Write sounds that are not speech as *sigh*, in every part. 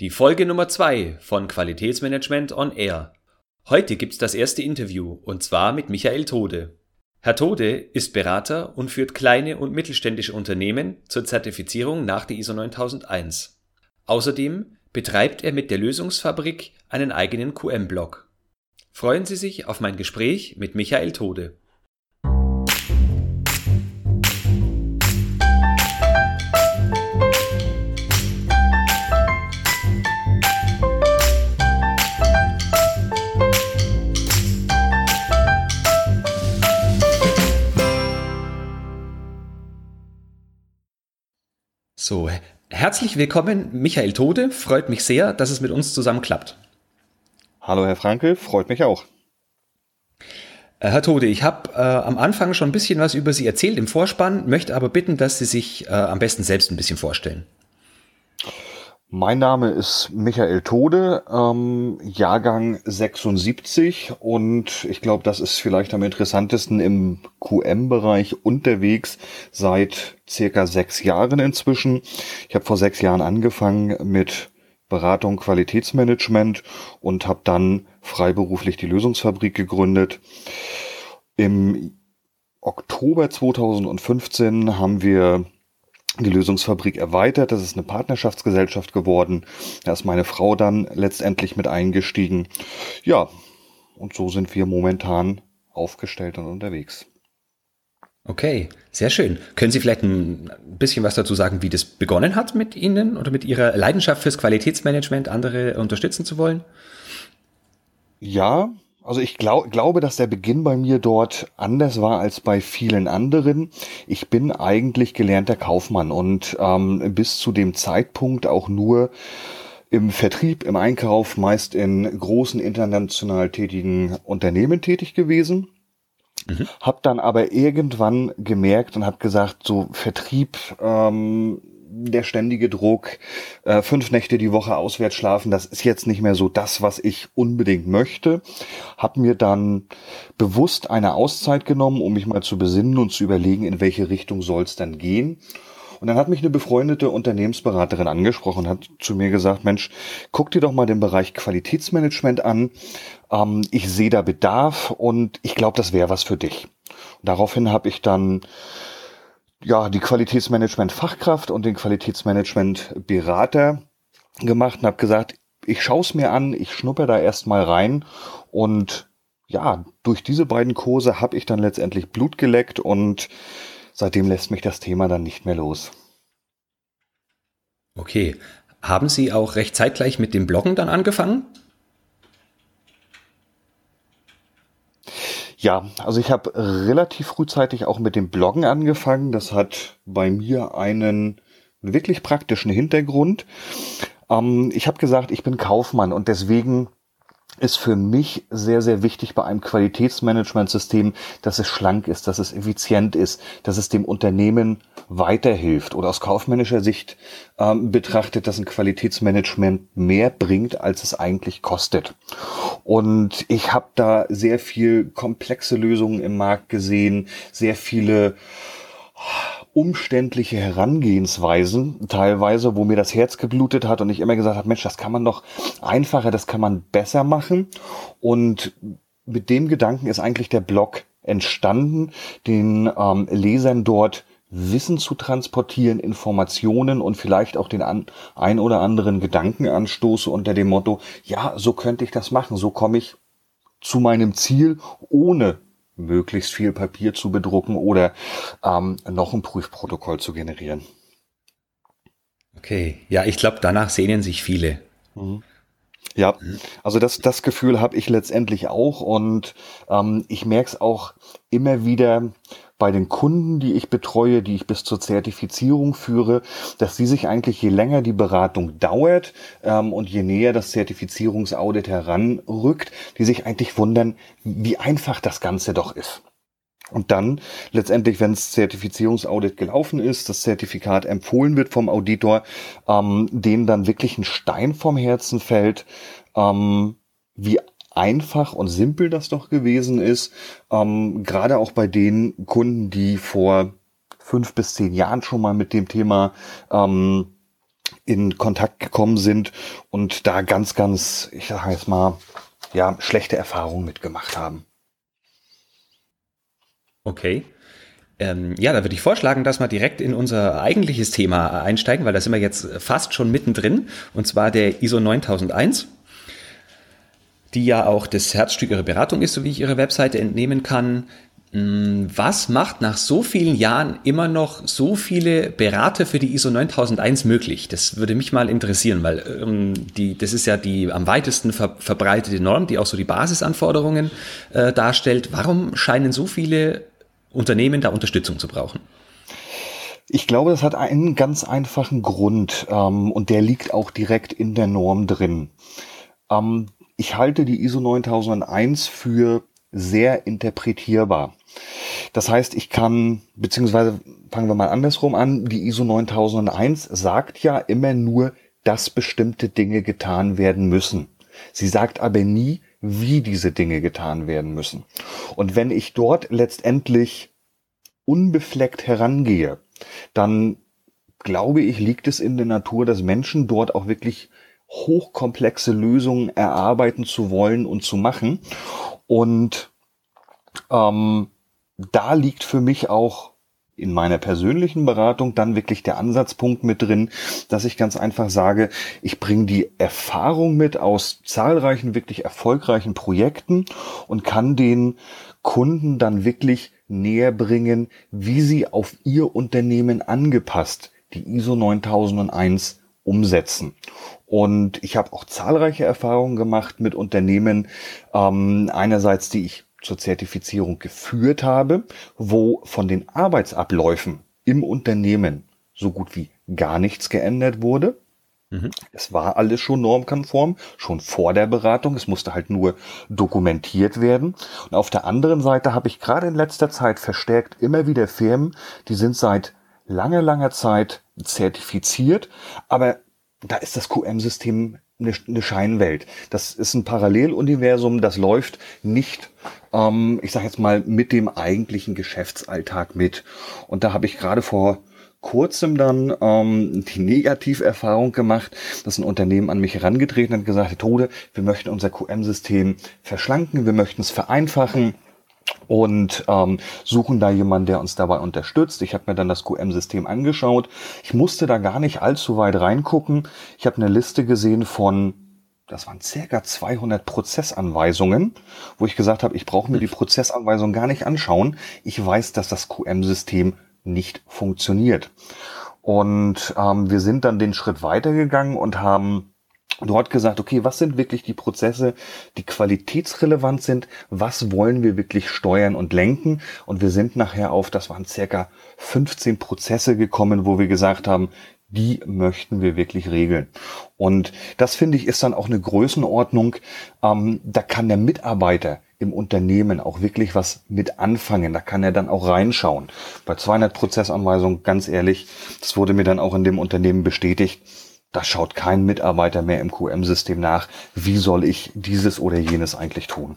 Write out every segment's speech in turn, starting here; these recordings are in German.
Die Folge Nummer zwei von Qualitätsmanagement on Air. Heute gibt's das erste Interview und zwar mit Michael Tode. Herr Tode ist Berater und führt kleine und mittelständische Unternehmen zur Zertifizierung nach der ISO 9001. Außerdem betreibt er mit der Lösungsfabrik einen eigenen QM-Blog. Freuen Sie sich auf mein Gespräch mit Michael Tode. So, herzlich willkommen, Michael Tode. Freut mich sehr, dass es mit uns zusammen klappt. Hallo, Herr Frankel, freut mich auch. Äh, Herr Tode, ich habe äh, am Anfang schon ein bisschen was über Sie erzählt im Vorspann, möchte aber bitten, dass Sie sich äh, am besten selbst ein bisschen vorstellen. Mein Name ist Michael Tode, ähm, Jahrgang 76 und ich glaube, das ist vielleicht am interessantesten im QM-Bereich unterwegs seit circa sechs Jahren inzwischen. Ich habe vor sechs Jahren angefangen mit Beratung Qualitätsmanagement und habe dann freiberuflich die Lösungsfabrik gegründet. Im Oktober 2015 haben wir die Lösungsfabrik erweitert. Das ist eine Partnerschaftsgesellschaft geworden. Da ist meine Frau dann letztendlich mit eingestiegen. Ja, und so sind wir momentan aufgestellt und unterwegs. Okay, sehr schön. Können Sie vielleicht ein bisschen was dazu sagen, wie das begonnen hat mit Ihnen oder mit Ihrer Leidenschaft fürs Qualitätsmanagement, andere unterstützen zu wollen? Ja, also ich glaub, glaube, dass der Beginn bei mir dort anders war als bei vielen anderen. Ich bin eigentlich gelernter Kaufmann und ähm, bis zu dem Zeitpunkt auch nur im Vertrieb, im Einkauf, meist in großen international tätigen Unternehmen tätig gewesen. Mhm. Hab dann aber irgendwann gemerkt und habe gesagt, so Vertrieb ähm, der ständige Druck, äh, fünf Nächte die Woche auswärts schlafen, das ist jetzt nicht mehr so das, was ich unbedingt möchte. Hab mir dann bewusst eine Auszeit genommen, um mich mal zu besinnen und zu überlegen, in welche Richtung soll es dann gehen. Und dann hat mich eine befreundete Unternehmensberaterin angesprochen und hat zu mir gesagt, Mensch, guck dir doch mal den Bereich Qualitätsmanagement an. Ähm, ich sehe da Bedarf und ich glaube, das wäre was für dich. Und daraufhin habe ich dann ja, die Qualitätsmanagement-Fachkraft und den Qualitätsmanagement-Berater gemacht und habe gesagt, ich schaue es mir an, ich schnuppe da erstmal rein und ja, durch diese beiden Kurse habe ich dann letztendlich Blut geleckt und seitdem lässt mich das Thema dann nicht mehr los. Okay. Haben Sie auch recht zeitgleich mit dem Bloggen dann angefangen? Ja, also ich habe relativ frühzeitig auch mit dem Bloggen angefangen. Das hat bei mir einen wirklich praktischen Hintergrund. Ähm, ich habe gesagt, ich bin Kaufmann und deswegen ist für mich sehr, sehr wichtig bei einem Qualitätsmanagementsystem, dass es schlank ist, dass es effizient ist, dass es dem Unternehmen weiterhilft oder aus kaufmännischer Sicht ähm, betrachtet, dass ein Qualitätsmanagement mehr bringt, als es eigentlich kostet. Und ich habe da sehr viel komplexe Lösungen im Markt gesehen, sehr viele umständliche Herangehensweisen, teilweise, wo mir das Herz geblutet hat und ich immer gesagt habe, Mensch, das kann man doch einfacher, das kann man besser machen. Und mit dem Gedanken ist eigentlich der Blog entstanden, den ähm, Lesern dort Wissen zu transportieren, Informationen und vielleicht auch den an, ein oder anderen Gedankenanstoße unter dem Motto, ja, so könnte ich das machen, so komme ich zu meinem Ziel, ohne möglichst viel Papier zu bedrucken oder ähm, noch ein Prüfprotokoll zu generieren. Okay, ja, ich glaube, danach sehnen sich viele. Mhm. Ja, also das, das Gefühl habe ich letztendlich auch und ähm, ich merke es auch immer wieder, bei den Kunden, die ich betreue, die ich bis zur Zertifizierung führe, dass sie sich eigentlich je länger die Beratung dauert ähm, und je näher das Zertifizierungsaudit heranrückt, die sich eigentlich wundern, wie einfach das Ganze doch ist. Und dann letztendlich, wenn das Zertifizierungsaudit gelaufen ist, das Zertifikat empfohlen wird vom Auditor, ähm, denen dann wirklich ein Stein vom Herzen fällt, ähm, wie einfach und simpel das doch gewesen ist. Ähm, Gerade auch bei den Kunden, die vor fünf bis zehn Jahren schon mal mit dem Thema ähm, in Kontakt gekommen sind und da ganz, ganz, ich sage jetzt mal, ja, schlechte Erfahrungen mitgemacht haben. Okay. Ähm, ja, da würde ich vorschlagen, dass wir direkt in unser eigentliches Thema einsteigen, weil da sind wir jetzt fast schon mittendrin, und zwar der ISO 9001, die ja auch das Herzstück Ihrer Beratung ist, so wie ich Ihre Webseite entnehmen kann. Hm, was macht nach so vielen Jahren immer noch so viele Berater für die ISO 9001 möglich? Das würde mich mal interessieren, weil ähm, die, das ist ja die am weitesten ver verbreitete Norm, die auch so die Basisanforderungen äh, darstellt. Warum scheinen so viele Unternehmen da Unterstützung zu brauchen? Ich glaube, das hat einen ganz einfachen Grund ähm, und der liegt auch direkt in der Norm drin. Ähm, ich halte die ISO 9001 für sehr interpretierbar. Das heißt, ich kann, beziehungsweise fangen wir mal andersrum an, die ISO 9001 sagt ja immer nur, dass bestimmte Dinge getan werden müssen. Sie sagt aber nie, wie diese Dinge getan werden müssen. Und wenn ich dort letztendlich unbefleckt herangehe, dann glaube ich, liegt es in der Natur, dass Menschen dort auch wirklich hochkomplexe Lösungen erarbeiten zu wollen und zu machen. Und ähm, da liegt für mich auch in meiner persönlichen Beratung dann wirklich der Ansatzpunkt mit drin, dass ich ganz einfach sage, ich bringe die Erfahrung mit aus zahlreichen wirklich erfolgreichen Projekten und kann den Kunden dann wirklich näher bringen, wie sie auf ihr Unternehmen angepasst die ISO 9001 umsetzen. Und ich habe auch zahlreiche Erfahrungen gemacht mit Unternehmen, ähm, einerseits, die ich zur Zertifizierung geführt habe, wo von den Arbeitsabläufen im Unternehmen so gut wie gar nichts geändert wurde. Mhm. Es war alles schon normkonform, schon vor der Beratung. Es musste halt nur dokumentiert werden. Und auf der anderen Seite habe ich gerade in letzter Zeit verstärkt immer wieder Firmen, die sind seit langer, langer Zeit zertifiziert, aber da ist das QM-System eine, Scheinwelt. Das ist ein Paralleluniversum, das läuft nicht, ähm, ich sage jetzt mal, mit dem eigentlichen Geschäftsalltag mit. Und da habe ich gerade vor kurzem dann ähm, die Negativerfahrung gemacht, dass ein Unternehmen an mich herangetreten hat und gesagt hat, Tode, wir möchten unser QM-System verschlanken, wir möchten es vereinfachen und ähm, suchen da jemanden, der uns dabei unterstützt. Ich habe mir dann das QM-System angeschaut. Ich musste da gar nicht allzu weit reingucken. Ich habe eine Liste gesehen von, das waren circa 200 Prozessanweisungen, wo ich gesagt habe, ich brauche mir die Prozessanweisung gar nicht anschauen. Ich weiß, dass das QM-System nicht funktioniert. Und ähm, wir sind dann den Schritt weitergegangen und haben dort gesagt, okay, was sind wirklich die Prozesse, die qualitätsrelevant sind, was wollen wir wirklich steuern und lenken und wir sind nachher auf, das waren circa 15 Prozesse gekommen, wo wir gesagt haben, die möchten wir wirklich regeln. Und das finde ich ist dann auch eine Größenordnung, ähm, da kann der Mitarbeiter im Unternehmen auch wirklich was mit anfangen. Da kann er dann auch reinschauen. Bei 200 Prozessanweisungen, ganz ehrlich, das wurde mir dann auch in dem Unternehmen bestätigt, da schaut kein Mitarbeiter mehr im QM-System nach, wie soll ich dieses oder jenes eigentlich tun.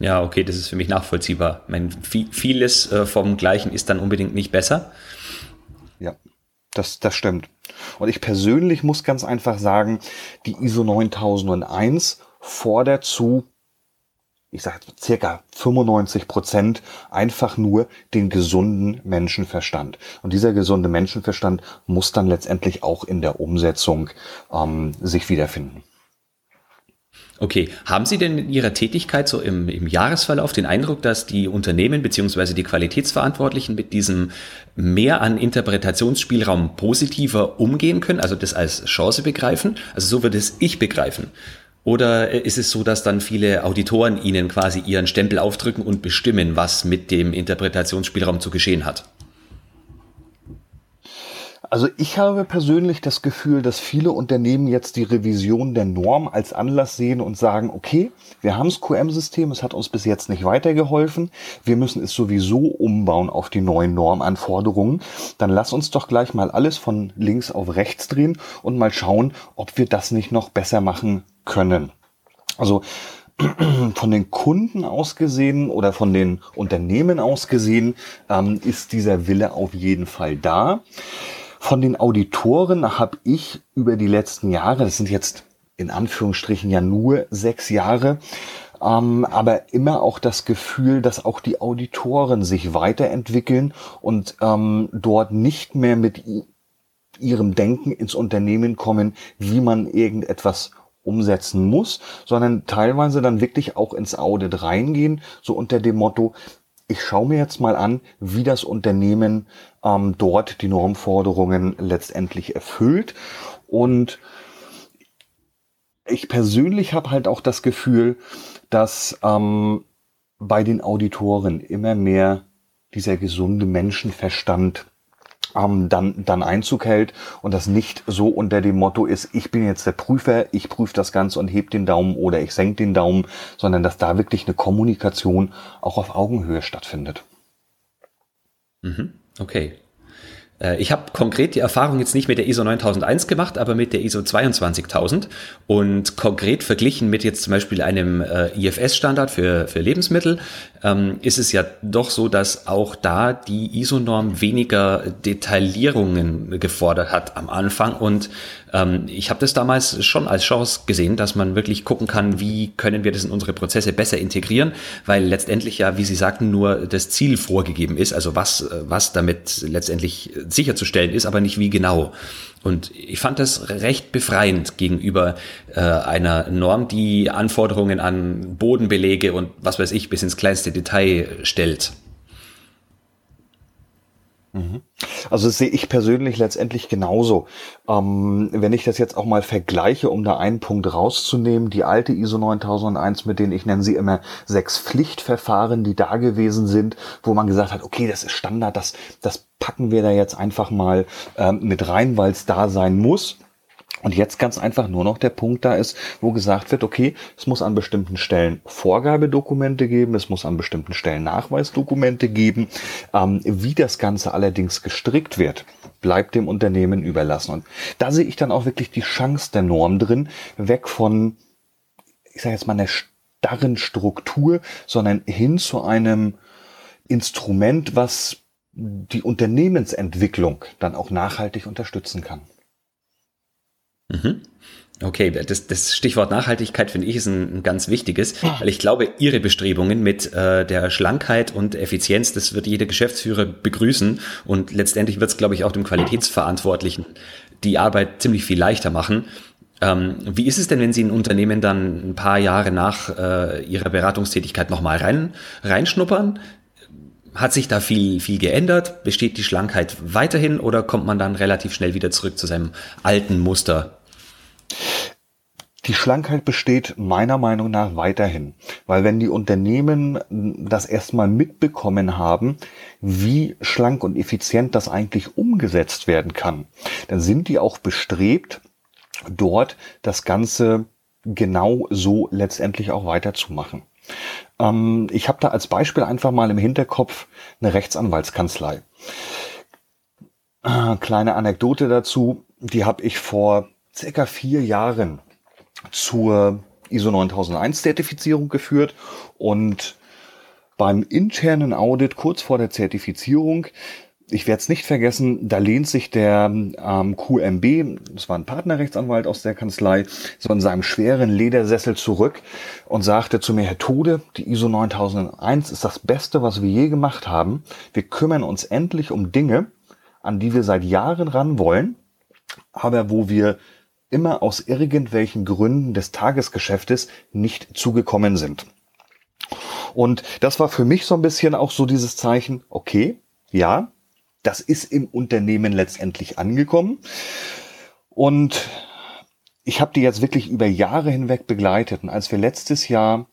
Ja, okay, das ist für mich nachvollziehbar. Meine, vieles äh, vom Gleichen ist dann unbedingt nicht besser. Ja, das, das stimmt. Und ich persönlich muss ganz einfach sagen, die ISO 9001 fordert zu ich sage circa 95 Prozent einfach nur den gesunden Menschenverstand. Und dieser gesunde Menschenverstand muss dann letztendlich auch in der Umsetzung ähm, sich wiederfinden. Okay, haben Sie denn in Ihrer Tätigkeit so im, im Jahresverlauf den Eindruck, dass die Unternehmen beziehungsweise die Qualitätsverantwortlichen mit diesem mehr an Interpretationsspielraum positiver umgehen können, also das als Chance begreifen? Also so würde es ich begreifen. Oder ist es so, dass dann viele Auditoren Ihnen quasi ihren Stempel aufdrücken und bestimmen, was mit dem Interpretationsspielraum zu geschehen hat? Also ich habe persönlich das Gefühl, dass viele Unternehmen jetzt die Revision der Norm als Anlass sehen und sagen, okay, wir haben das QM-System, es hat uns bis jetzt nicht weitergeholfen, wir müssen es sowieso umbauen auf die neuen Normanforderungen, dann lass uns doch gleich mal alles von links auf rechts drehen und mal schauen, ob wir das nicht noch besser machen können. Also *clears throat* von den Kunden aus gesehen oder von den Unternehmen aus gesehen ähm, ist dieser Wille auf jeden Fall da. Von den Auditoren habe ich über die letzten Jahre, das sind jetzt in Anführungsstrichen ja nur sechs Jahre, ähm, aber immer auch das Gefühl, dass auch die Auditoren sich weiterentwickeln und ähm, dort nicht mehr mit ihrem Denken ins Unternehmen kommen, wie man irgendetwas umsetzen muss, sondern teilweise dann wirklich auch ins Audit reingehen, so unter dem Motto, ich schaue mir jetzt mal an, wie das Unternehmen ähm, dort die Normforderungen letztendlich erfüllt. Und ich persönlich habe halt auch das Gefühl, dass ähm, bei den Auditoren immer mehr dieser gesunde Menschenverstand ähm, dann, dann Einzug hält und das nicht so unter dem Motto ist, ich bin jetzt der Prüfer, ich prüfe das Ganze und heb den Daumen oder ich senke den Daumen, sondern dass da wirklich eine Kommunikation auch auf Augenhöhe stattfindet. Mhm. Okay. Äh, ich habe konkret die Erfahrung jetzt nicht mit der ISO 9001 gemacht, aber mit der ISO 22000 und konkret verglichen mit jetzt zum Beispiel einem äh, IFS-Standard für, für Lebensmittel ähm, ist es ja doch so, dass auch da die ISO-Norm weniger Detaillierungen gefordert hat am Anfang und ähm, ich habe das damals schon als Chance gesehen, dass man wirklich gucken kann, wie können wir das in unsere Prozesse besser integrieren, weil letztendlich ja, wie Sie sagten, nur das Ziel vorgegeben ist, also was, äh, was damit letztendlich sicherzustellen ist, aber nicht wie genau. Und ich fand das recht befreiend gegenüber äh, einer Norm, die Anforderungen an Bodenbelege und was weiß ich bis ins kleinste Detail stellt. Mhm. Also das sehe ich persönlich letztendlich genauso. Ähm, wenn ich das jetzt auch mal vergleiche, um da einen Punkt rauszunehmen, die alte ISO 9001 mit denen, ich nenne sie immer sechs Pflichtverfahren, die da gewesen sind, wo man gesagt hat, okay, das ist Standard, das, das packen wir da jetzt einfach mal ähm, mit rein, weil es da sein muss. Und jetzt ganz einfach nur noch der Punkt da ist, wo gesagt wird, okay, es muss an bestimmten Stellen Vorgabedokumente geben, es muss an bestimmten Stellen Nachweisdokumente geben. Ähm, wie das Ganze allerdings gestrickt wird, bleibt dem Unternehmen überlassen. Und da sehe ich dann auch wirklich die Chance der Norm drin, weg von, ich sage jetzt mal, einer starren Struktur, sondern hin zu einem Instrument, was die Unternehmensentwicklung dann auch nachhaltig unterstützen kann. Mhm. Okay, das, das Stichwort Nachhaltigkeit finde ich ist ein, ein, ganz wichtiges, weil ich glaube, Ihre Bestrebungen mit äh, der Schlankheit und Effizienz, das wird jeder Geschäftsführer begrüßen und letztendlich wird es, glaube ich, auch dem Qualitätsverantwortlichen die Arbeit ziemlich viel leichter machen. Ähm, wie ist es denn, wenn Sie ein Unternehmen dann ein paar Jahre nach äh, Ihrer Beratungstätigkeit nochmal rein, reinschnuppern? Hat sich da viel, viel geändert? Besteht die Schlankheit weiterhin oder kommt man dann relativ schnell wieder zurück zu seinem alten Muster? Die Schlankheit besteht meiner Meinung nach weiterhin, weil wenn die Unternehmen das erstmal mitbekommen haben, wie schlank und effizient das eigentlich umgesetzt werden kann, dann sind die auch bestrebt, dort das Ganze genau so letztendlich auch weiterzumachen. Ähm, ich habe da als Beispiel einfach mal im Hinterkopf eine Rechtsanwaltskanzlei. Äh, kleine Anekdote dazu, die habe ich vor circa vier Jahren zur ISO 9001 Zertifizierung geführt und beim internen Audit kurz vor der Zertifizierung ich werde es nicht vergessen, da lehnt sich der ähm, QMB, das war ein Partnerrechtsanwalt aus der Kanzlei, so in seinem schweren Ledersessel zurück und sagte zu mir, Herr Tode, die ISO 9001 ist das Beste, was wir je gemacht haben. Wir kümmern uns endlich um Dinge, an die wir seit Jahren ran wollen, aber wo wir immer aus irgendwelchen Gründen des Tagesgeschäftes nicht zugekommen sind. Und das war für mich so ein bisschen auch so dieses Zeichen, okay, ja, das ist im Unternehmen letztendlich angekommen. Und ich habe die jetzt wirklich über Jahre hinweg begleitet. Und als wir letztes Jahr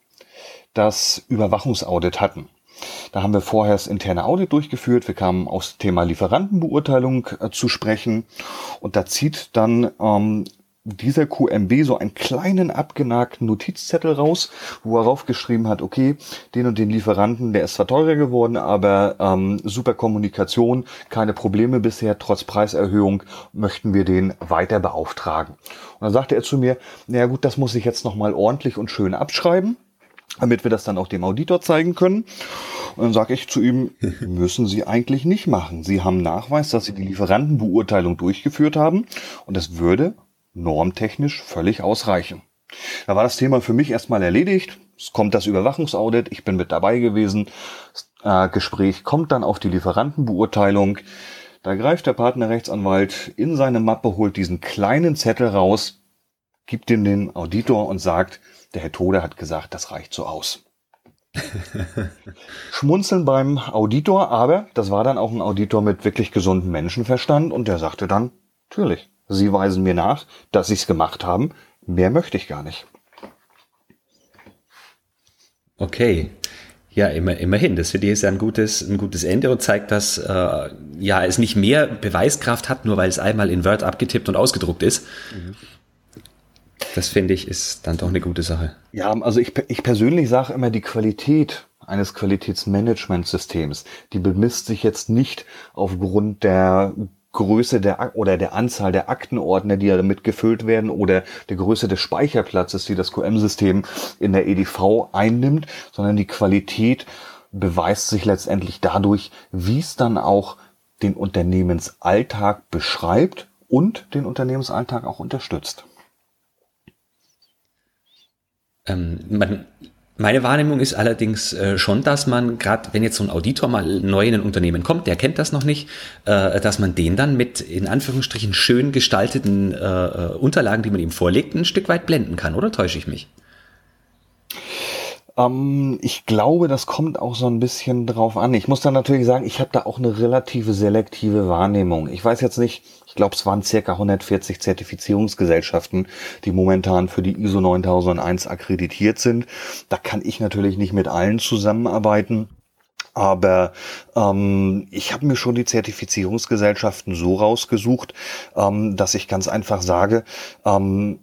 das Überwachungsaudit hatten, da haben wir vorher das interne Audit durchgeführt. Wir kamen aus Thema Lieferantenbeurteilung äh, zu sprechen. Und da zieht dann ähm, dieser QMB so einen kleinen abgenagten Notizzettel raus, wo er raufgeschrieben hat, okay, den und den Lieferanten, der ist zwar teurer geworden, aber ähm, super Kommunikation, keine Probleme bisher, trotz Preiserhöhung möchten wir den weiter beauftragen. Und dann sagte er zu mir, naja gut, das muss ich jetzt nochmal ordentlich und schön abschreiben damit wir das dann auch dem Auditor zeigen können. Und dann sage ich zu ihm, *laughs* müssen Sie eigentlich nicht machen. Sie haben Nachweis, dass Sie die Lieferantenbeurteilung durchgeführt haben und das würde normtechnisch völlig ausreichen. Da war das Thema für mich erstmal erledigt. Es kommt das Überwachungsaudit, ich bin mit dabei gewesen. Das äh, Gespräch kommt dann auf die Lieferantenbeurteilung. Da greift der Partnerrechtsanwalt in seine Mappe, holt diesen kleinen Zettel raus, gibt ihm den Auditor und sagt, der Herr Tode hat gesagt, das reicht so aus. *laughs* Schmunzeln beim Auditor, aber das war dann auch ein Auditor mit wirklich gesundem Menschenverstand und der sagte dann, natürlich, Sie weisen mir nach, dass Sie es gemacht haben, mehr möchte ich gar nicht. Okay. Ja, immer, immerhin. Das für dich ist ja ein gutes, ein gutes Ende und zeigt, dass äh, ja, es nicht mehr Beweiskraft hat, nur weil es einmal in Word abgetippt und ausgedruckt ist. Mhm. Das finde ich ist dann doch eine gute Sache. Ja, also ich, ich persönlich sage immer, die Qualität eines Qualitätsmanagementsystems, die bemisst sich jetzt nicht aufgrund der Größe der oder der Anzahl der Aktenordner, die damit gefüllt werden oder der Größe des Speicherplatzes, die das QM-System in der EDV einnimmt, sondern die Qualität beweist sich letztendlich dadurch, wie es dann auch den Unternehmensalltag beschreibt und den Unternehmensalltag auch unterstützt. Ähm, man meine Wahrnehmung ist allerdings äh, schon, dass man, gerade wenn jetzt so ein Auditor mal neu in ein Unternehmen kommt, der kennt das noch nicht, äh, dass man den dann mit in Anführungsstrichen schön gestalteten äh, Unterlagen, die man ihm vorlegt, ein Stück weit blenden kann, oder täusche ich mich? Ähm, ich glaube, das kommt auch so ein bisschen drauf an. Ich muss dann natürlich sagen, ich habe da auch eine relative selektive Wahrnehmung. Ich weiß jetzt nicht, ich glaube, es waren circa 140 Zertifizierungsgesellschaften, die momentan für die ISO 9001 akkreditiert sind. Da kann ich natürlich nicht mit allen zusammenarbeiten. Aber ähm, ich habe mir schon die Zertifizierungsgesellschaften so rausgesucht, ähm, dass ich ganz einfach sage, ähm,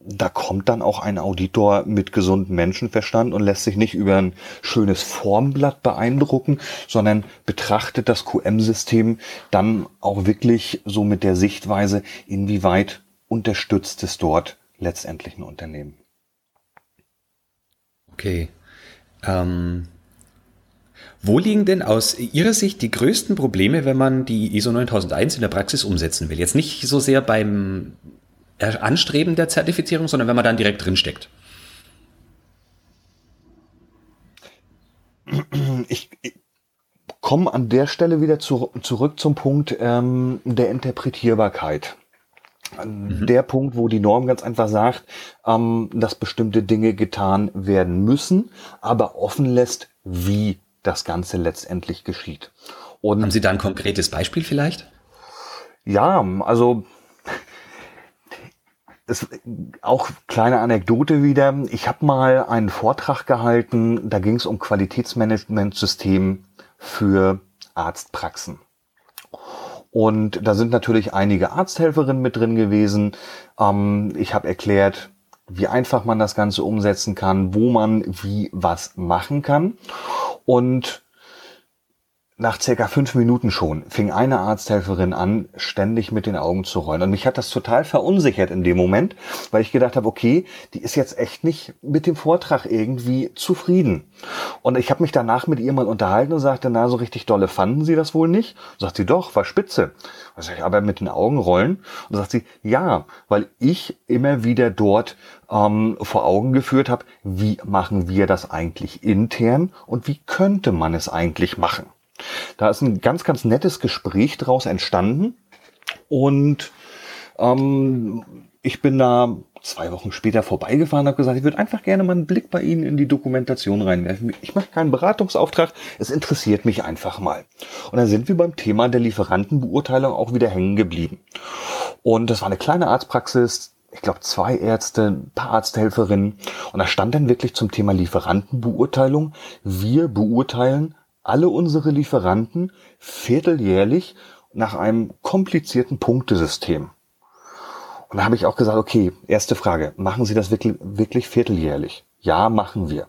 da kommt dann auch ein Auditor mit gesundem Menschenverstand und lässt sich nicht über ein schönes Formblatt beeindrucken, sondern betrachtet das QM-System dann auch wirklich so mit der Sichtweise, inwieweit unterstützt es dort letztendlich ein Unternehmen. Okay. Ähm, wo liegen denn aus Ihrer Sicht die größten Probleme, wenn man die ISO 9001 in der Praxis umsetzen will? Jetzt nicht so sehr beim Anstreben der Zertifizierung, sondern wenn man dann direkt drin steckt? Ich, ich komme an der Stelle wieder zu, zurück zum Punkt ähm, der Interpretierbarkeit. Mhm. Der Punkt, wo die Norm ganz einfach sagt, ähm, dass bestimmte Dinge getan werden müssen, aber offen lässt, wie das Ganze letztendlich geschieht. Und Haben Sie da ein konkretes Beispiel vielleicht? Ja, also es, auch kleine Anekdote wieder. Ich habe mal einen Vortrag gehalten, da ging es um Qualitätsmanagementsystem für Arztpraxen. Und da sind natürlich einige Arzthelferinnen mit drin gewesen. Ähm, ich habe erklärt, wie einfach man das Ganze umsetzen kann, wo man wie was machen kann. Und nach circa fünf Minuten schon fing eine Arzthelferin an, ständig mit den Augen zu rollen. Und mich hat das total verunsichert in dem Moment, weil ich gedacht habe, okay, die ist jetzt echt nicht mit dem Vortrag irgendwie zufrieden. Und ich habe mich danach mit ihr mal unterhalten und sagte, na, so richtig dolle fanden Sie das wohl nicht? Und sagt sie, doch, war spitze. Und sag ich, aber mit den Augen rollen? Und sagt sie, ja, weil ich immer wieder dort ähm, vor Augen geführt habe, wie machen wir das eigentlich intern und wie könnte man es eigentlich machen? Da ist ein ganz, ganz nettes Gespräch daraus entstanden. Und ähm, ich bin da zwei Wochen später vorbeigefahren und habe gesagt, ich würde einfach gerne mal einen Blick bei Ihnen in die Dokumentation reinwerfen. Ich mache keinen Beratungsauftrag, es interessiert mich einfach mal. Und dann sind wir beim Thema der Lieferantenbeurteilung auch wieder hängen geblieben. Und das war eine kleine Arztpraxis, ich glaube zwei Ärzte, ein paar Arzthelferinnen. Und da stand dann wirklich zum Thema Lieferantenbeurteilung, wir beurteilen alle unsere Lieferanten vierteljährlich nach einem komplizierten Punktesystem. Und da habe ich auch gesagt, okay, erste Frage, machen Sie das wirklich, wirklich vierteljährlich? Ja, machen wir.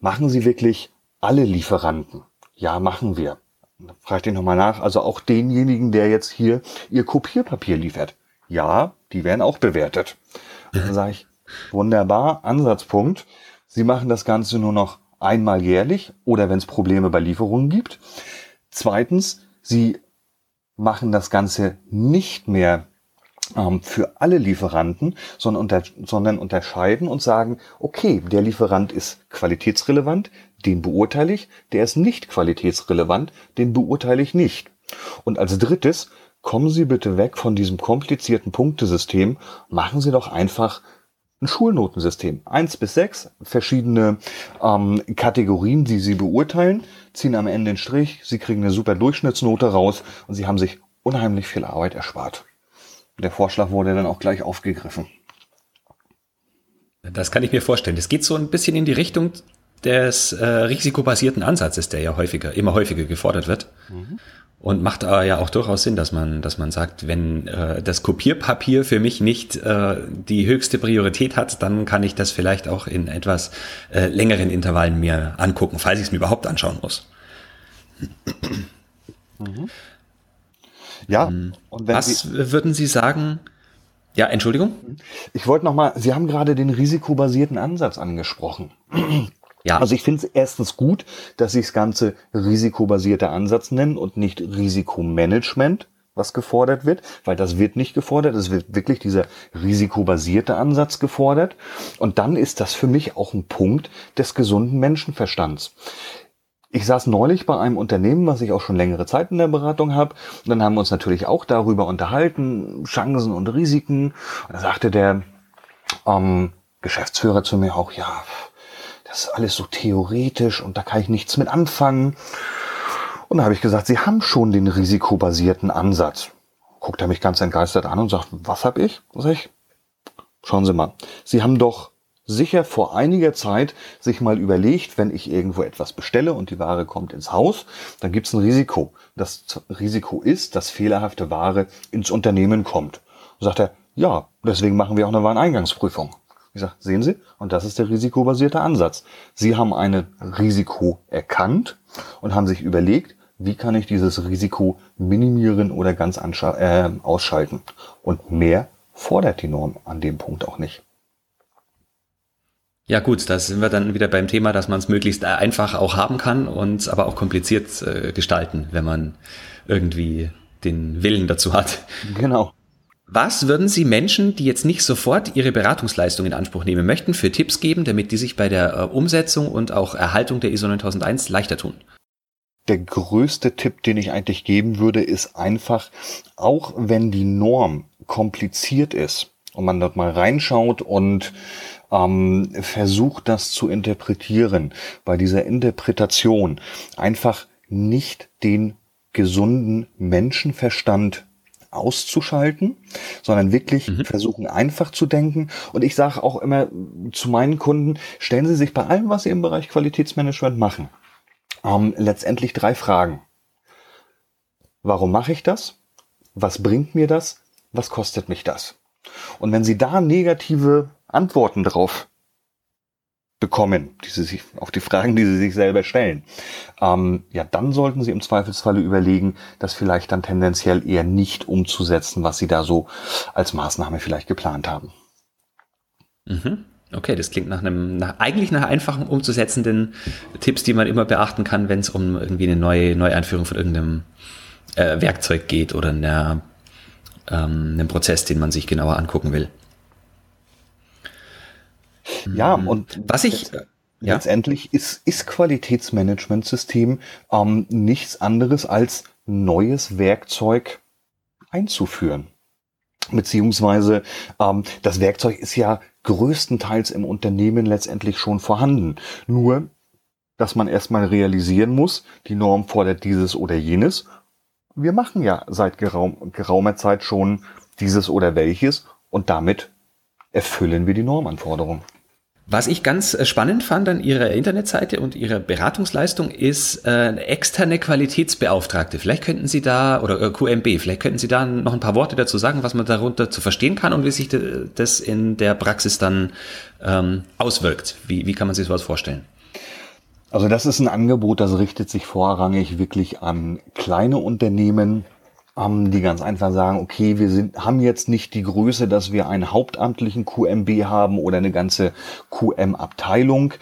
Machen Sie wirklich alle Lieferanten? Ja, machen wir. Dann frage ich den nochmal nach, also auch denjenigen, der jetzt hier Ihr Kopierpapier liefert. Ja, die werden auch bewertet. Und dann *laughs* sage ich, wunderbar, Ansatzpunkt. Sie machen das Ganze nur noch einmal jährlich oder wenn es Probleme bei Lieferungen gibt. Zweitens, sie machen das Ganze nicht mehr ähm, für alle Lieferanten, sondern, unter, sondern unterscheiden und sagen, okay, der Lieferant ist qualitätsrelevant, den beurteile ich, der ist nicht qualitätsrelevant, den beurteile ich nicht. Und als drittes, kommen Sie bitte weg von diesem komplizierten Punktesystem, machen Sie doch einfach ein Schulnotensystem. Eins bis sechs, verschiedene ähm, Kategorien, die Sie beurteilen, ziehen am Ende den Strich, Sie kriegen eine super Durchschnittsnote raus und Sie haben sich unheimlich viel Arbeit erspart. Der Vorschlag wurde dann auch gleich aufgegriffen. Das kann ich mir vorstellen. Das geht so ein bisschen in die Richtung des äh, risikobasierten Ansatzes, der ja häufiger, immer häufiger gefordert wird. Mhm. Und macht aber ja auch durchaus Sinn, dass man, dass man sagt, wenn äh, das Kopierpapier für mich nicht äh, die höchste Priorität hat, dann kann ich das vielleicht auch in etwas äh, längeren Intervallen mir angucken, falls ich es mir überhaupt anschauen muss. Mhm. Ja. Ähm, was Sie, würden Sie sagen? Ja, Entschuldigung. Ich wollte noch mal. Sie haben gerade den risikobasierten Ansatz angesprochen. Ja. Also ich finde es erstens gut, dass sie das Ganze risikobasierter Ansatz nennen und nicht Risikomanagement, was gefordert wird, weil das wird nicht gefordert. Es wird wirklich dieser risikobasierte Ansatz gefordert. Und dann ist das für mich auch ein Punkt des gesunden Menschenverstands. Ich saß neulich bei einem Unternehmen, was ich auch schon längere Zeit in der Beratung habe. Und dann haben wir uns natürlich auch darüber unterhalten, Chancen und Risiken. Und da sagte der ähm, Geschäftsführer zu mir auch, ja, das ist alles so theoretisch und da kann ich nichts mit anfangen. Und da habe ich gesagt, Sie haben schon den risikobasierten Ansatz. Guckt er mich ganz entgeistert an und sagt, was habe ich? Sag ich? Schauen Sie mal, Sie haben doch sicher vor einiger Zeit sich mal überlegt, wenn ich irgendwo etwas bestelle und die Ware kommt ins Haus, dann gibt es ein Risiko. Das Risiko ist, dass fehlerhafte Ware ins Unternehmen kommt. Und sagt er, ja, deswegen machen wir auch eine Wareneingangsprüfung. Ich sage, sehen Sie, und das ist der risikobasierte Ansatz. Sie haben ein Risiko erkannt und haben sich überlegt, wie kann ich dieses Risiko minimieren oder ganz äh, ausschalten. Und mehr fordert die Norm an dem Punkt auch nicht. Ja gut, da sind wir dann wieder beim Thema, dass man es möglichst einfach auch haben kann und aber auch kompliziert äh, gestalten, wenn man irgendwie den Willen dazu hat. Genau. Was würden Sie Menschen, die jetzt nicht sofort ihre Beratungsleistung in Anspruch nehmen möchten, für Tipps geben, damit die sich bei der äh, Umsetzung und auch Erhaltung der ISO 9001 leichter tun? Der größte Tipp, den ich eigentlich geben würde, ist einfach, auch wenn die Norm kompliziert ist und man dort mal reinschaut und ähm, versucht, das zu interpretieren, bei dieser Interpretation einfach nicht den gesunden Menschenverstand auszuschalten, sondern wirklich mhm. versuchen einfach zu denken. Und ich sage auch immer zu meinen Kunden, stellen Sie sich bei allem, was Sie im Bereich Qualitätsmanagement machen, ähm, letztendlich drei Fragen. Warum mache ich das? Was bringt mir das? Was kostet mich das? Und wenn Sie da negative Antworten drauf bekommen, die sie sich, auf die Fragen, die sie sich selber stellen, ähm, ja, dann sollten sie im Zweifelsfalle überlegen, das vielleicht dann tendenziell eher nicht umzusetzen, was sie da so als Maßnahme vielleicht geplant haben. Mhm. Okay, das klingt nach einem, nach, eigentlich nach einfachen umzusetzenden Tipps, die man immer beachten kann, wenn es um irgendwie eine neue Neueinführung von irgendeinem äh, Werkzeug geht oder einer, ähm, einem Prozess, den man sich genauer angucken will. Ja, mhm. und was ich ja? letztendlich ist, ist Qualitätsmanagementsystem ähm, nichts anderes als neues Werkzeug einzuführen. Beziehungsweise ähm, das Werkzeug ist ja größtenteils im Unternehmen letztendlich schon vorhanden. Nur, dass man erstmal realisieren muss, die Norm fordert dieses oder jenes. Wir machen ja seit geraum, geraumer Zeit schon dieses oder welches und damit erfüllen wir die Normanforderungen. Was ich ganz äh, spannend fand an Ihrer Internetseite und Ihrer Beratungsleistung ist äh, externe Qualitätsbeauftragte. Vielleicht könnten Sie da, oder äh, QMB, vielleicht könnten Sie da noch ein paar Worte dazu sagen, was man darunter zu verstehen kann und wie sich das in der Praxis dann ähm, auswirkt. Wie, wie kann man sich sowas vorstellen? Also das ist ein Angebot, das richtet sich vorrangig wirklich an kleine Unternehmen, ähm, die ganz einfach sagen, okay, wir sind, haben jetzt nicht die Größe, dass wir einen hauptamtlichen QMB haben oder eine ganze QM-Abteilung.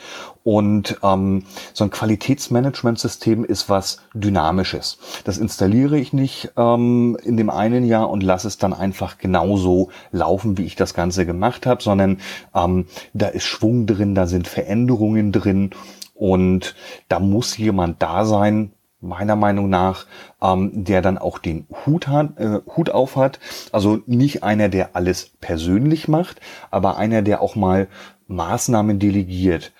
Und ähm, so ein Qualitätsmanagementsystem ist was Dynamisches. Das installiere ich nicht ähm, in dem einen Jahr und lasse es dann einfach genauso laufen, wie ich das Ganze gemacht habe, sondern ähm, da ist Schwung drin, da sind Veränderungen drin und da muss jemand da sein, meiner Meinung nach, ähm, der dann auch den Hut, hat, äh, Hut auf hat. Also nicht einer, der alles persönlich macht, aber einer, der auch mal Maßnahmen delegiert,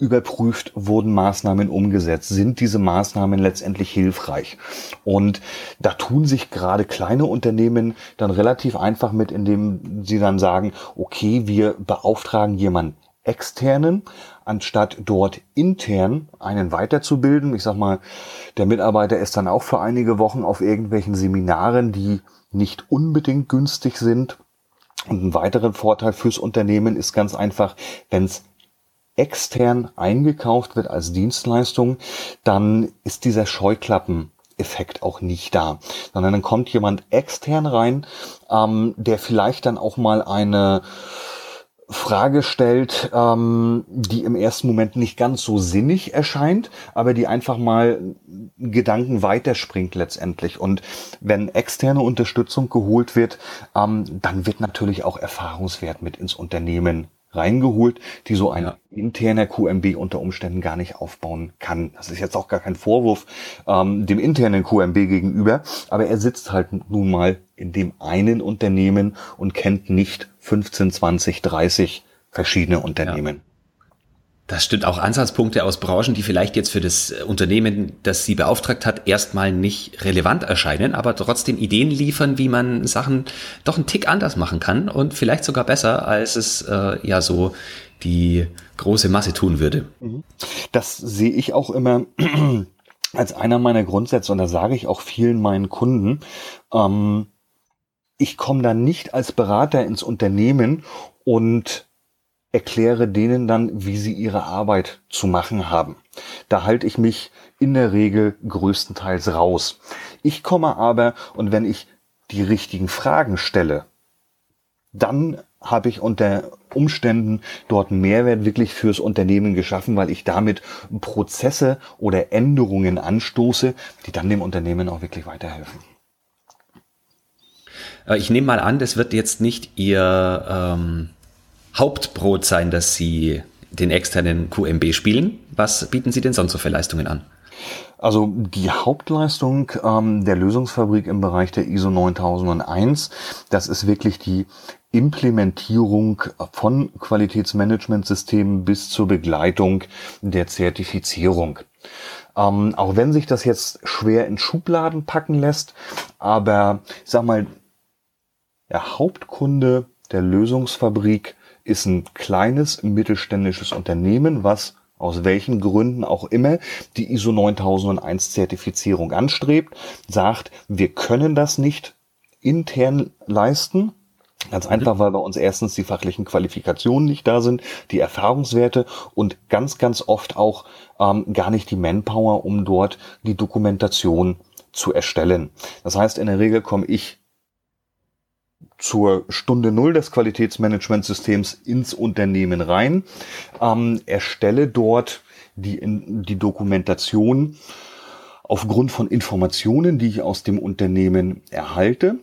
überprüft, wurden Maßnahmen umgesetzt, sind diese Maßnahmen letztendlich hilfreich. Und da tun sich gerade kleine Unternehmen dann relativ einfach mit, indem sie dann sagen, okay, wir beauftragen jemanden externen, anstatt dort intern einen weiterzubilden. Ich sag mal, der Mitarbeiter ist dann auch für einige Wochen auf irgendwelchen Seminaren, die nicht unbedingt günstig sind. Und ein weiterer Vorteil fürs Unternehmen ist ganz einfach, wenn es extern eingekauft wird als Dienstleistung, dann ist dieser Scheuklappen Effekt auch nicht da, sondern dann kommt jemand extern rein, ähm, der vielleicht dann auch mal eine Frage stellt, ähm, die im ersten Moment nicht ganz so sinnig erscheint, aber die einfach mal Gedanken weiterspringt letztendlich. Und wenn externe Unterstützung geholt wird, ähm, dann wird natürlich auch Erfahrungswert mit ins Unternehmen reingeholt, die so ein ja. interner QMB unter Umständen gar nicht aufbauen kann. Das ist jetzt auch gar kein Vorwurf ähm, dem internen QMB gegenüber, aber er sitzt halt nun mal in dem einen Unternehmen und kennt nicht 15, 20, 30 verschiedene Unternehmen. Ja. Das stimmt auch Ansatzpunkte aus Branchen, die vielleicht jetzt für das Unternehmen, das sie beauftragt hat, erstmal nicht relevant erscheinen, aber trotzdem Ideen liefern, wie man Sachen doch einen Tick anders machen kann und vielleicht sogar besser, als es äh, ja so die große Masse tun würde. Mhm. Das sehe ich auch immer *clears throat* als einer meiner Grundsätze und da sage ich auch vielen meinen Kunden, ähm, ich komme da nicht als Berater ins Unternehmen und erkläre denen dann, wie sie ihre Arbeit zu machen haben. Da halte ich mich in der Regel größtenteils raus. Ich komme aber, und wenn ich die richtigen Fragen stelle, dann habe ich unter Umständen dort einen Mehrwert wirklich fürs Unternehmen geschaffen, weil ich damit Prozesse oder Änderungen anstoße, die dann dem Unternehmen auch wirklich weiterhelfen. Äh, ich nehme mal an, das wird jetzt nicht Ihr ähm, Hauptbrot sein, dass Sie den externen QMB spielen. Was bieten Sie denn sonst so für Leistungen an? Also die Hauptleistung ähm, der Lösungsfabrik im Bereich der ISO 9001, das ist wirklich die Implementierung von Qualitätsmanagementsystemen bis zur Begleitung der Zertifizierung. Ähm, auch wenn sich das jetzt schwer in Schubladen packen lässt, aber ich sag mal, der Hauptkunde der Lösungsfabrik ist ein kleines mittelständisches Unternehmen, was aus welchen Gründen auch immer die ISO 9001 Zertifizierung anstrebt, sagt, wir können das nicht intern leisten. Ganz mhm. einfach, weil bei uns erstens die fachlichen Qualifikationen nicht da sind, die Erfahrungswerte und ganz, ganz oft auch ähm, gar nicht die Manpower, um dort die Dokumentation zu erstellen. Das heißt, in der Regel komme ich zur Stunde Null des Qualitätsmanagementsystems ins Unternehmen rein, ähm, erstelle dort die, die Dokumentation aufgrund von Informationen, die ich aus dem Unternehmen erhalte.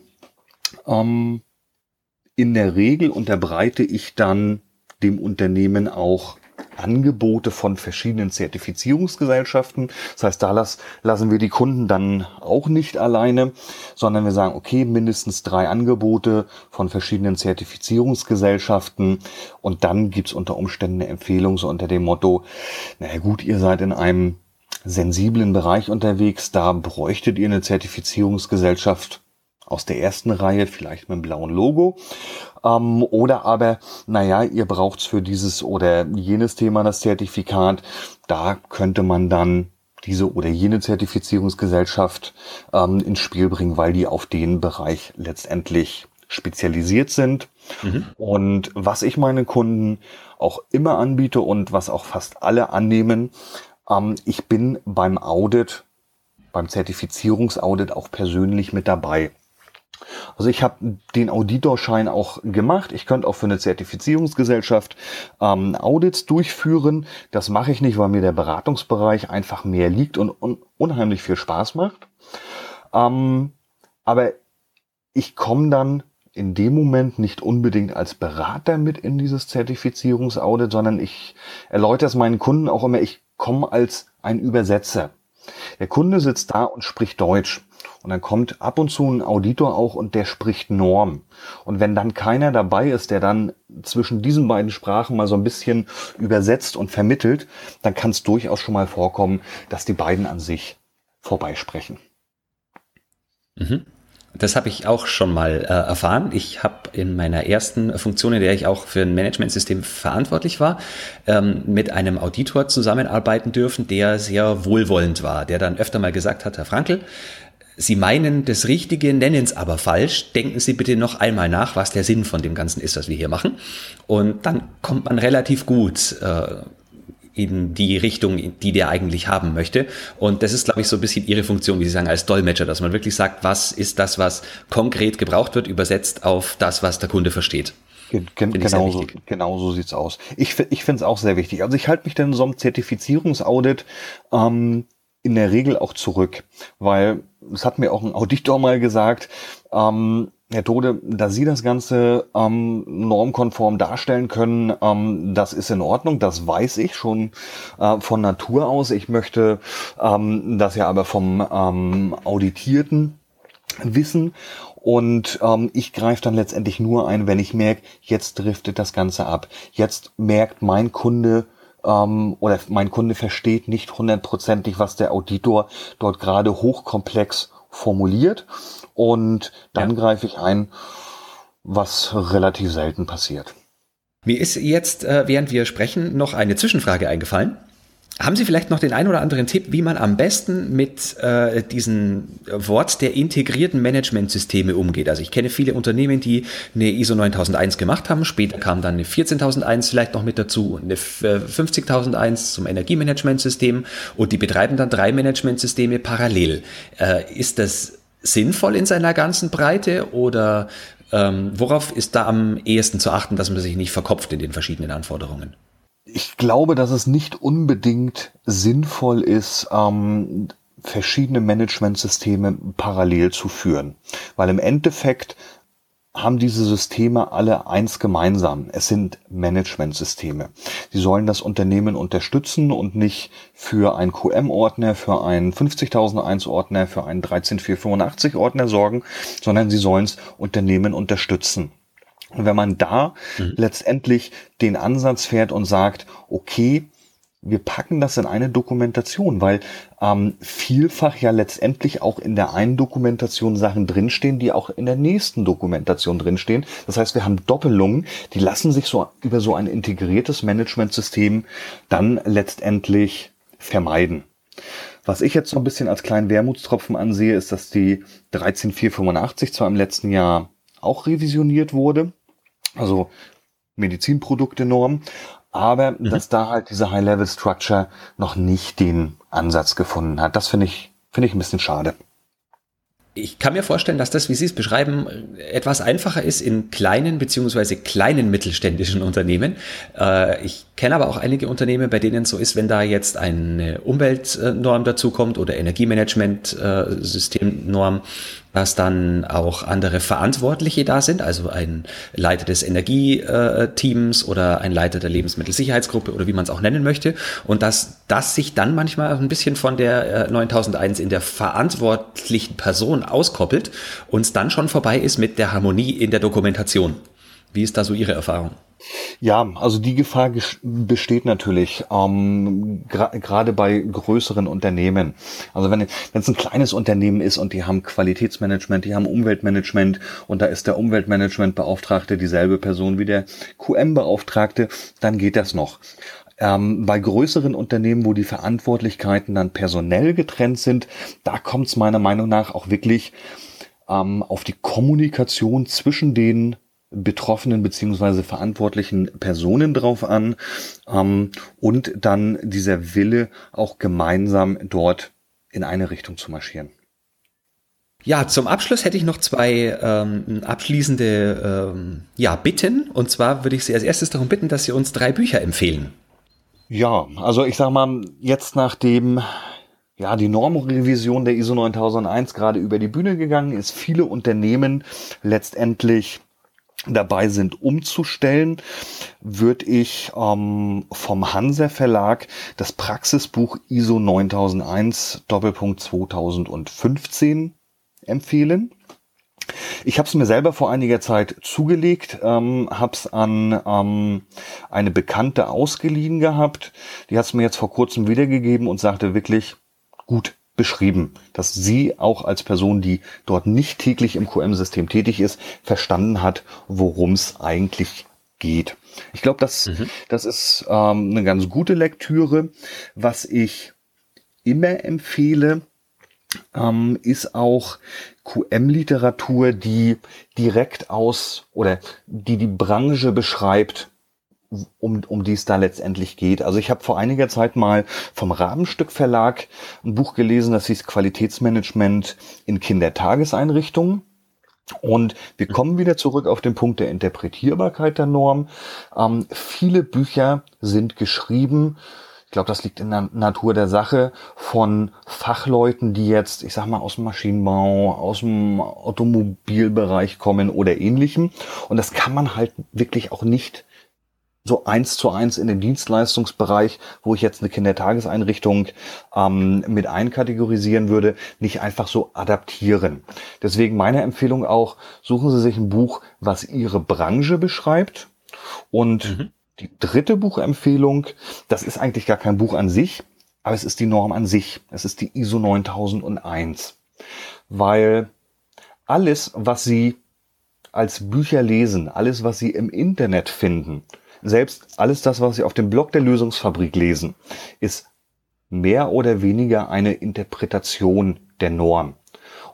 Ähm, in der Regel unterbreite ich dann dem Unternehmen auch Angebote von verschiedenen Zertifizierungsgesellschaften. Das heißt, da las, lassen wir die Kunden dann auch nicht alleine, sondern wir sagen, okay, mindestens drei Angebote von verschiedenen Zertifizierungsgesellschaften und dann gibt's unter Umständen eine Empfehlung so unter dem Motto, naja gut, ihr seid in einem sensiblen Bereich unterwegs, da bräuchtet ihr eine Zertifizierungsgesellschaft aus der ersten Reihe, vielleicht mit einem blauen Logo. Ähm, oder aber, naja, ihr braucht's für dieses oder jenes Thema das Zertifikat. Da könnte man dann diese oder jene Zertifizierungsgesellschaft ähm, ins Spiel bringen, weil die auf den Bereich letztendlich spezialisiert sind. Mhm. Und was ich meinen Kunden auch immer anbiete und was auch fast alle annehmen, ähm, ich bin beim Audit beim Zertifizierungsaudit auch persönlich mit dabei. Also ich habe den Auditorschein auch gemacht. Ich könnte auch für eine Zertifizierungsgesellschaft ähm, Audits durchführen. Das mache ich nicht, weil mir der Beratungsbereich einfach mehr liegt und un unheimlich viel Spaß macht. Ähm, aber ich komme dann in dem Moment nicht unbedingt als Berater mit in dieses Zertifizierungsaudit, sondern ich erläutere es meinen Kunden auch immer, ich komme als ein Übersetzer. Der Kunde sitzt da und spricht Deutsch. Und dann kommt ab und zu ein Auditor auch und der spricht Norm. Und wenn dann keiner dabei ist, der dann zwischen diesen beiden Sprachen mal so ein bisschen übersetzt und vermittelt, dann kann es durchaus schon mal vorkommen, dass die beiden an sich vorbeisprechen. Mhm. Das habe ich auch schon mal äh, erfahren. Ich habe in meiner ersten Funktion, in der ich auch für ein Managementsystem verantwortlich war, ähm, mit einem Auditor zusammenarbeiten dürfen, der sehr wohlwollend war, der dann öfter mal gesagt hat, Herr Frankel, Sie meinen das Richtige, nennen es aber falsch. Denken Sie bitte noch einmal nach, was der Sinn von dem Ganzen ist, was wir hier machen. Und dann kommt man relativ gut äh, in die Richtung, die der eigentlich haben möchte. Und das ist, glaube ich, so ein bisschen Ihre Funktion, wie Sie sagen, als Dolmetscher, dass man wirklich sagt, was ist das, was konkret gebraucht wird, übersetzt auf das, was der Kunde versteht. Gen genau, so, genau so sieht's aus. Ich, ich finde es auch sehr wichtig. Also ich halte mich dann in so einem Zertifizierungsaudit ähm, in der Regel auch zurück, weil es hat mir auch ein Auditor mal gesagt, ähm, Herr Tode, da Sie das Ganze ähm, normkonform darstellen können, ähm, das ist in Ordnung, das weiß ich schon äh, von Natur aus. Ich möchte ähm, das ja aber vom ähm, Auditierten wissen und ähm, ich greife dann letztendlich nur ein, wenn ich merke, jetzt driftet das Ganze ab. Jetzt merkt mein Kunde, ähm, oder mein Kunde versteht nicht hundertprozentig, was der Auditor dort gerade hochkomplex formuliert und dann ja. greife ich ein, was relativ selten passiert. Mir ist jetzt, äh, während wir sprechen, noch eine Zwischenfrage eingefallen. Haben Sie vielleicht noch den einen oder anderen Tipp, wie man am besten mit äh, diesem Wort der integrierten Managementsysteme umgeht? Also ich kenne viele Unternehmen, die eine ISO 9001 gemacht haben. Später kam dann eine 14001 vielleicht noch mit dazu und eine 50001 äh, zum Energiemanagementsystem und die betreiben dann drei Managementsysteme parallel. Äh, ist das sinnvoll in seiner ganzen Breite oder ähm, worauf ist da am ehesten zu achten, dass man sich nicht verkopft in den verschiedenen Anforderungen? Ich glaube, dass es nicht unbedingt sinnvoll ist, ähm, verschiedene Managementsysteme parallel zu führen. Weil im Endeffekt haben diese Systeme alle eins gemeinsam. Es sind Managementsysteme. Sie sollen das Unternehmen unterstützen und nicht für einen QM-Ordner, für einen 50001-Ordner, für einen 13485-Ordner sorgen, sondern sie sollen das Unternehmen unterstützen. Und wenn man da mhm. letztendlich den Ansatz fährt und sagt, okay, wir packen das in eine Dokumentation, weil ähm, vielfach ja letztendlich auch in der einen Dokumentation Sachen drinstehen, die auch in der nächsten Dokumentation drinstehen. Das heißt, wir haben Doppelungen, die lassen sich so über so ein integriertes Managementsystem dann letztendlich vermeiden. Was ich jetzt so ein bisschen als kleinen Wermutstropfen ansehe, ist, dass die 13485 zwar im letzten Jahr auch revisioniert wurde, also Medizinprodukte-Norm, aber mhm. dass da halt diese High-Level-Structure noch nicht den Ansatz gefunden hat. Das finde ich, finde ich ein bisschen schade. Ich kann mir vorstellen, dass das, wie Sie es beschreiben, etwas einfacher ist in kleinen beziehungsweise kleinen mittelständischen Unternehmen. Äh, ich kenne aber auch einige Unternehmen, bei denen so ist, wenn da jetzt eine Umweltnorm dazukommt oder Energiemanagement-Systemnorm, dass dann auch andere Verantwortliche da sind, also ein Leiter des Energieteams oder ein Leiter der Lebensmittelsicherheitsgruppe oder wie man es auch nennen möchte. Und dass das sich dann manchmal ein bisschen von der 9001 in der verantwortlichen Person auskoppelt und es dann schon vorbei ist mit der Harmonie in der Dokumentation. Wie ist da so Ihre Erfahrung? Ja, also die Gefahr besteht natürlich ähm, gerade bei größeren Unternehmen. Also wenn es ein kleines Unternehmen ist und die haben Qualitätsmanagement, die haben Umweltmanagement und da ist der Umweltmanagementbeauftragte dieselbe Person wie der QM-Beauftragte, dann geht das noch. Ähm, bei größeren Unternehmen, wo die Verantwortlichkeiten dann personell getrennt sind, da kommt es meiner Meinung nach auch wirklich ähm, auf die Kommunikation zwischen den betroffenen beziehungsweise verantwortlichen Personen drauf an ähm, und dann dieser Wille auch gemeinsam dort in eine Richtung zu marschieren. Ja, zum Abschluss hätte ich noch zwei ähm, abschließende ähm, ja, Bitten. Und zwar würde ich Sie als erstes darum bitten, dass Sie uns drei Bücher empfehlen. Ja, also ich sag mal, jetzt nachdem ja, die Normrevision der ISO 9001 gerade über die Bühne gegangen ist, viele Unternehmen letztendlich dabei sind umzustellen, würde ich ähm, vom Hanser Verlag das Praxisbuch ISO 9001 Doppelpunkt 2015 empfehlen. Ich habe es mir selber vor einiger Zeit zugelegt, ähm, habe es an ähm, eine Bekannte ausgeliehen gehabt. Die hat es mir jetzt vor kurzem wiedergegeben und sagte wirklich gut beschrieben, dass sie auch als Person, die dort nicht täglich im QM-System tätig ist, verstanden hat, worum es eigentlich geht. Ich glaube, das, mhm. das ist ähm, eine ganz gute Lektüre. Was ich immer empfehle, ähm, ist auch QM-Literatur, die direkt aus oder die die Branche beschreibt, um, um die es da letztendlich geht. Also ich habe vor einiger Zeit mal vom Rabenstück Verlag ein Buch gelesen, das hieß Qualitätsmanagement in Kindertageseinrichtungen. Und wir kommen wieder zurück auf den Punkt der Interpretierbarkeit der Norm. Ähm, viele Bücher sind geschrieben ich glaube, das liegt in der Natur der Sache von Fachleuten, die jetzt, ich sag mal, aus dem Maschinenbau, aus dem Automobilbereich kommen oder ähnlichem. Und das kann man halt wirklich auch nicht so eins zu eins in den Dienstleistungsbereich, wo ich jetzt eine Kindertageseinrichtung ähm, mit einkategorisieren würde, nicht einfach so adaptieren. Deswegen meine Empfehlung auch, suchen Sie sich ein Buch, was Ihre Branche beschreibt und mhm. Die dritte Buchempfehlung, das ist eigentlich gar kein Buch an sich, aber es ist die Norm an sich. Es ist die ISO 9001. Weil alles, was Sie als Bücher lesen, alles, was Sie im Internet finden, selbst alles das, was Sie auf dem Blog der Lösungsfabrik lesen, ist mehr oder weniger eine Interpretation der Norm.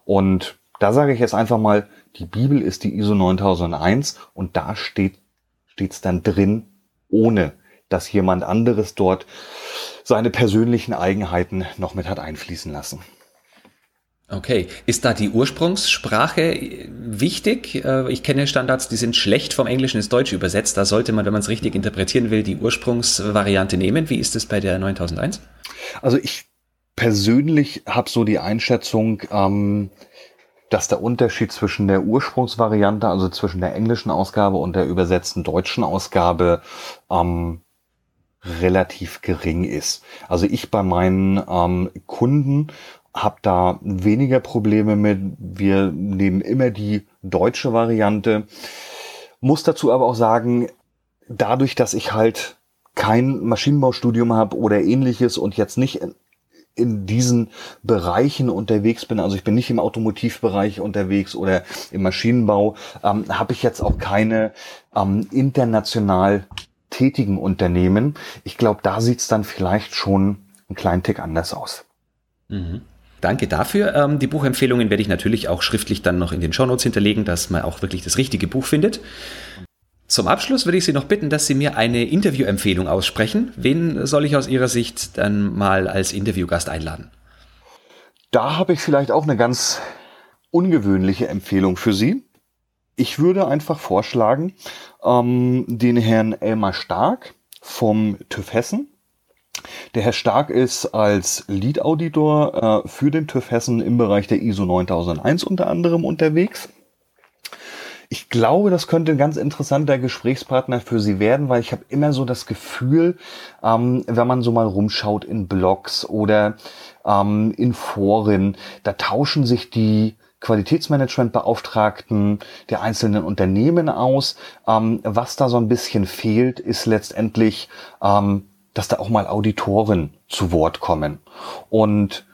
Und da sage ich jetzt einfach mal, die Bibel ist die ISO 9001 und da steht steht's dann drin, ohne dass jemand anderes dort seine persönlichen Eigenheiten noch mit hat einfließen lassen. Okay, ist da die Ursprungssprache wichtig? Äh, ich kenne Standards, die sind schlecht vom Englischen ins Deutsche übersetzt. Da sollte man, wenn man es richtig interpretieren will, die Ursprungsvariante nehmen. Wie ist es bei der 9001? Also ich persönlich habe so die Einschätzung, ähm, dass der Unterschied zwischen der Ursprungsvariante, also zwischen der englischen Ausgabe und der übersetzten deutschen Ausgabe, ähm, relativ gering ist. Also ich bei meinen ähm, Kunden habe da weniger Probleme mit. Wir nehmen immer die deutsche Variante. Muss dazu aber auch sagen, dadurch, dass ich halt kein Maschinenbaustudium habe oder ähnliches und jetzt nicht in diesen Bereichen unterwegs bin, also ich bin nicht im Automotivbereich unterwegs oder im Maschinenbau, ähm, habe ich jetzt auch keine ähm, international tätigen Unternehmen. Ich glaube, da sieht's dann vielleicht schon einen kleinen Tick anders aus. Mhm. Danke dafür. Ähm, die Buchempfehlungen werde ich natürlich auch schriftlich dann noch in den Shownotes hinterlegen, dass man auch wirklich das richtige Buch findet. Zum Abschluss würde ich Sie noch bitten, dass Sie mir eine Interviewempfehlung aussprechen. Wen soll ich aus Ihrer Sicht dann mal als Interviewgast einladen? Da habe ich vielleicht auch eine ganz ungewöhnliche Empfehlung für Sie. Ich würde einfach vorschlagen, ähm, den Herrn Elmar Stark vom TÜV Hessen. Der Herr Stark ist als Lead-Auditor äh, für den TÜV Hessen im Bereich der ISO 9001 unter anderem unterwegs. Ich glaube, das könnte ein ganz interessanter Gesprächspartner für Sie werden, weil ich habe immer so das Gefühl, ähm, wenn man so mal rumschaut in Blogs oder ähm, in Foren, da tauschen sich die Qualitätsmanagementbeauftragten der einzelnen Unternehmen aus. Ähm, was da so ein bisschen fehlt, ist letztendlich, ähm, dass da auch mal Auditoren zu Wort kommen. Und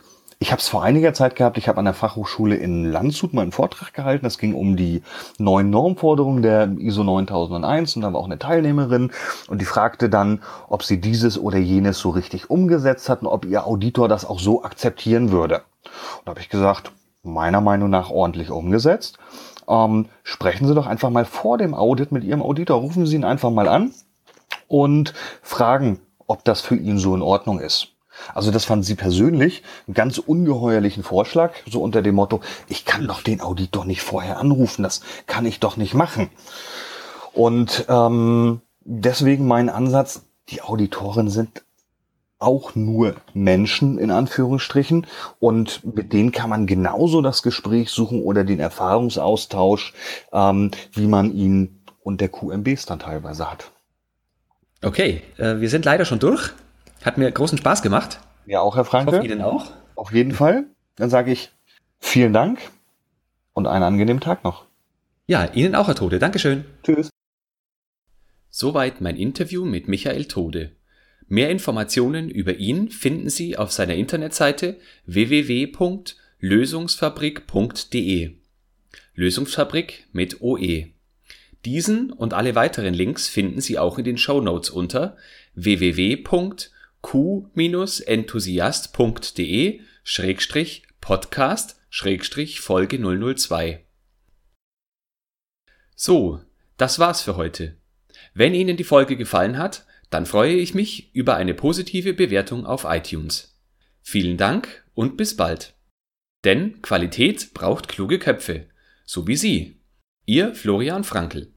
ich habe es vor einiger Zeit gehabt, ich habe an der Fachhochschule in Landshut mal einen Vortrag gehalten. Das ging um die neuen Normforderungen der ISO 9001 und da war auch eine Teilnehmerin und die fragte dann, ob sie dieses oder jenes so richtig umgesetzt hatten, ob ihr Auditor das auch so akzeptieren würde. Und da habe ich gesagt, meiner Meinung nach ordentlich umgesetzt. Ähm, sprechen Sie doch einfach mal vor dem Audit mit Ihrem Auditor, rufen Sie ihn einfach mal an und fragen, ob das für ihn so in Ordnung ist. Also das fanden sie persönlich einen ganz ungeheuerlichen Vorschlag, so unter dem Motto, ich kann doch den Auditor nicht vorher anrufen, das kann ich doch nicht machen. Und ähm, deswegen mein Ansatz, die Auditoren sind auch nur Menschen in Anführungsstrichen und mit denen kann man genauso das Gespräch suchen oder den Erfahrungsaustausch, ähm, wie man ihn und der QMBs dann teilweise hat. Okay, äh, wir sind leider schon durch. Hat mir großen Spaß gemacht. Ja, auch Herr Franke. Ich hoffe Ihnen auch. Auf jeden Fall. Dann sage ich vielen Dank und einen angenehmen Tag noch. Ja, Ihnen auch, Herr Tode. Dankeschön. Tschüss. Soweit mein Interview mit Michael Tode. Mehr Informationen über ihn finden Sie auf seiner Internetseite www.lösungsfabrik.de. Lösungsfabrik mit OE. Diesen und alle weiteren Links finden Sie auch in den Show Notes unter www.q-enthusiast.de Schrägstrich Podcast Schrägstrich Folge 002. So, das war's für heute. Wenn Ihnen die Folge gefallen hat, dann freue ich mich über eine positive Bewertung auf iTunes. Vielen Dank und bis bald. Denn Qualität braucht kluge Köpfe, so wie Sie. Ihr Florian Frankl.